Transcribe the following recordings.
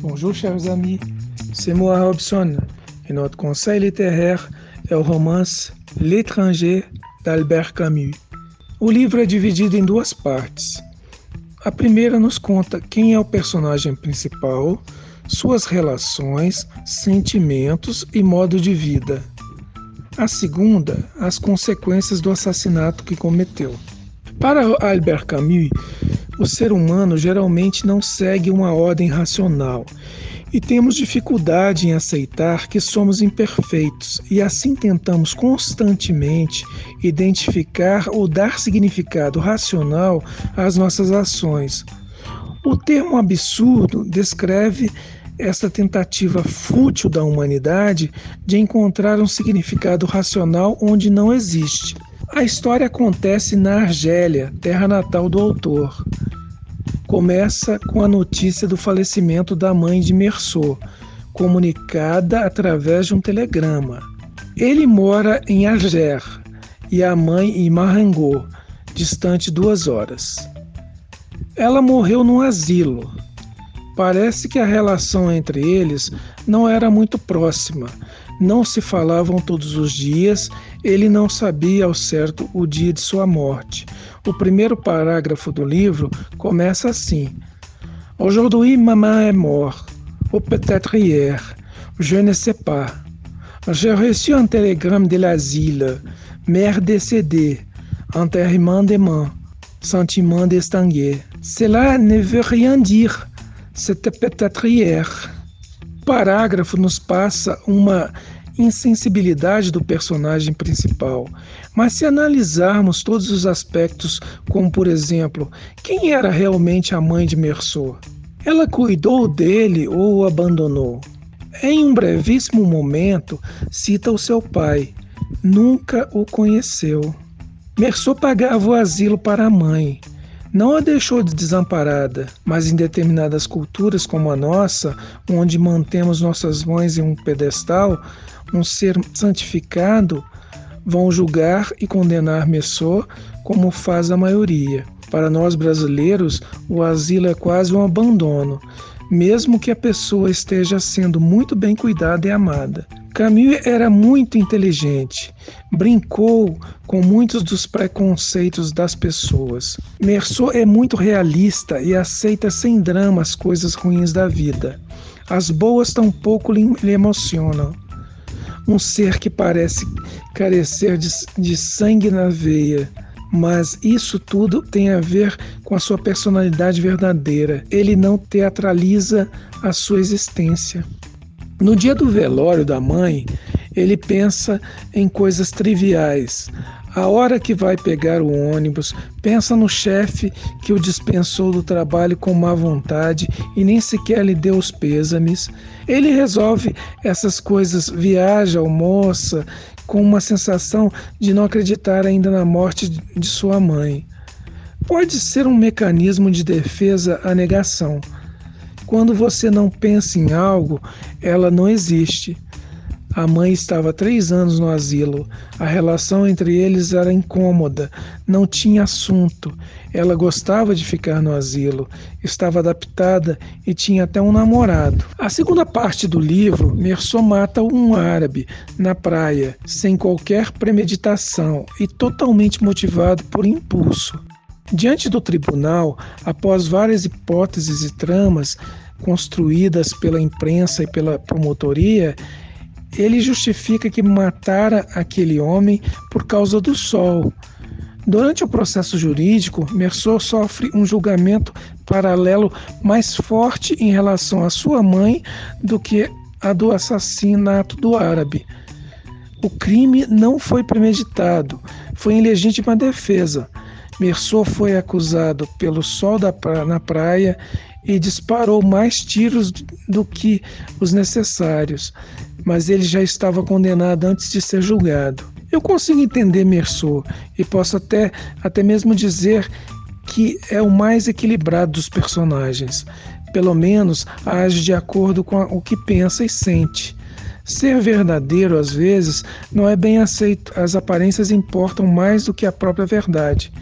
Bonjour, chers amis. C'est moi, Robson, et notre conseil littéraire est o romance L'étranger d'Albert Camus. O livro é dividido em duas partes. A primeira nos conta quem é o personagem principal, suas relações, sentimentos e modo de vida. A segunda, as consequências do assassinato que cometeu. Para Albert Camus, o ser humano geralmente não segue uma ordem racional e temos dificuldade em aceitar que somos imperfeitos e assim tentamos constantemente identificar ou dar significado racional às nossas ações. O termo absurdo descreve esta tentativa fútil da humanidade de encontrar um significado racional onde não existe. A história acontece na Argélia, terra natal do autor. Começa com a notícia do falecimento da mãe de Merceau, comunicada através de um telegrama. Ele mora em Alger e a mãe em Marengo, distante duas horas. Ela morreu num asilo, Parece que a relação entre eles não era muito próxima. Não se falavam todos os dias, ele não sabia ao certo o dia de sua morte. O primeiro parágrafo do livro começa assim: Aujourd'hui, maman est morte, ou peut-être hier, je ne sais pas. J'ai reçu un télégramme de l'asile, mère décédée, enterrement de main, sentiment d'estanguet. Cela ne veut rien dire. Setepetatrier. O parágrafo nos passa uma insensibilidade do personagem principal. Mas se analisarmos todos os aspectos, como por exemplo, quem era realmente a mãe de Merceau? Ela cuidou dele ou o abandonou? Em um brevíssimo momento, cita o seu pai. Nunca o conheceu. Merceau pagava o asilo para a mãe não a deixou de desamparada, mas em determinadas culturas como a nossa, onde mantemos nossas mães em um pedestal, um ser santificado, vão julgar e condenar Messor como faz a maioria. Para nós brasileiros, o asilo é quase um abandono, mesmo que a pessoa esteja sendo muito bem cuidada e amada. Camus era muito inteligente, brincou com muitos dos preconceitos das pessoas. Merceau é muito realista e aceita sem drama as coisas ruins da vida. As boas tampouco lhe emocionam. Um ser que parece carecer de, de sangue na veia, mas isso tudo tem a ver com a sua personalidade verdadeira. Ele não teatraliza a sua existência. No dia do velório da mãe, ele pensa em coisas triviais. A hora que vai pegar o ônibus, pensa no chefe que o dispensou do trabalho com má vontade e nem sequer lhe deu os pêsames. Ele resolve essas coisas, viaja, almoça, com uma sensação de não acreditar ainda na morte de sua mãe. Pode ser um mecanismo de defesa à negação quando você não pensa em algo, ela não existe. A mãe estava três anos no asilo. A relação entre eles era incômoda, não tinha assunto. Ela gostava de ficar no asilo, estava adaptada e tinha até um namorado. A segunda parte do livro, Merceau mata um árabe na praia, sem qualquer premeditação e totalmente motivado por impulso. Diante do tribunal, após várias hipóteses e tramas construídas pela imprensa e pela promotoria, ele justifica que matara aquele homem por causa do sol. Durante o processo jurídico, Merceau sofre um julgamento paralelo mais forte em relação à sua mãe do que a do assassinato do árabe. O crime não foi premeditado, foi em legítima defesa. Merceau foi acusado pelo sol pra na praia e disparou mais tiros do que os necessários, mas ele já estava condenado antes de ser julgado. Eu consigo entender Merceau e posso até, até mesmo dizer que é o mais equilibrado dos personagens. Pelo menos age de acordo com o que pensa e sente. Ser verdadeiro, às vezes, não é bem aceito. As aparências importam mais do que a própria verdade.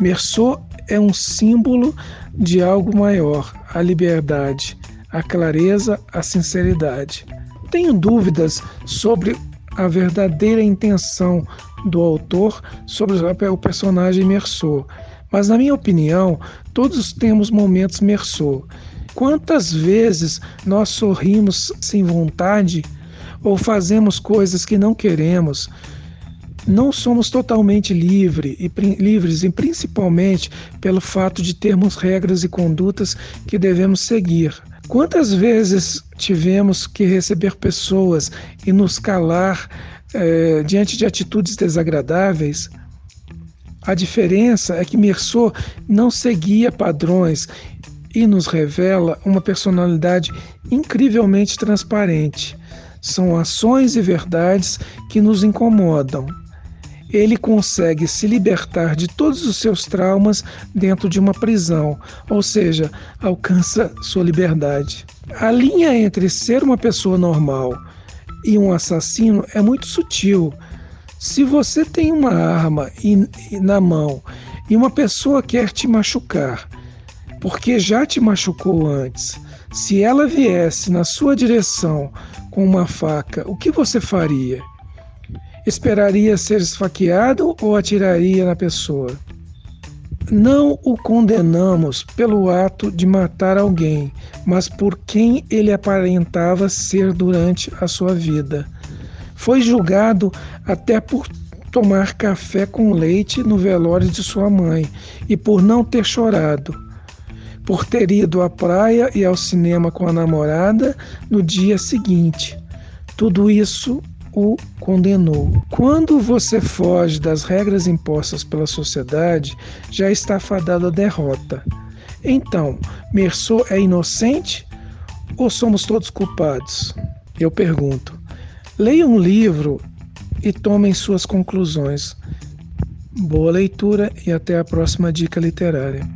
Merceau é um símbolo de algo maior, a liberdade, a clareza, a sinceridade. Tenho dúvidas sobre a verdadeira intenção do autor sobre o personagem Merceau, mas na minha opinião, todos temos momentos Merceau. Quantas vezes nós sorrimos sem vontade ou fazemos coisas que não queremos? Não somos totalmente livre e, livres, e principalmente pelo fato de termos regras e condutas que devemos seguir. Quantas vezes tivemos que receber pessoas e nos calar eh, diante de atitudes desagradáveis? A diferença é que Merceau não seguia padrões e nos revela uma personalidade incrivelmente transparente. São ações e verdades que nos incomodam. Ele consegue se libertar de todos os seus traumas dentro de uma prisão, ou seja, alcança sua liberdade. A linha entre ser uma pessoa normal e um assassino é muito sutil. Se você tem uma arma na mão e uma pessoa quer te machucar, porque já te machucou antes. Se ela viesse na sua direção com uma faca, o que você faria? Esperaria ser esfaqueado ou atiraria na pessoa? Não o condenamos pelo ato de matar alguém, mas por quem ele aparentava ser durante a sua vida. Foi julgado até por tomar café com leite no velório de sua mãe e por não ter chorado por ter ido à praia e ao cinema com a namorada no dia seguinte. Tudo isso o condenou. Quando você foge das regras impostas pela sociedade, já está fadado à derrota. Então, Merceau é inocente ou somos todos culpados? Eu pergunto. Leia um livro e tomem suas conclusões. Boa leitura e até a próxima dica literária.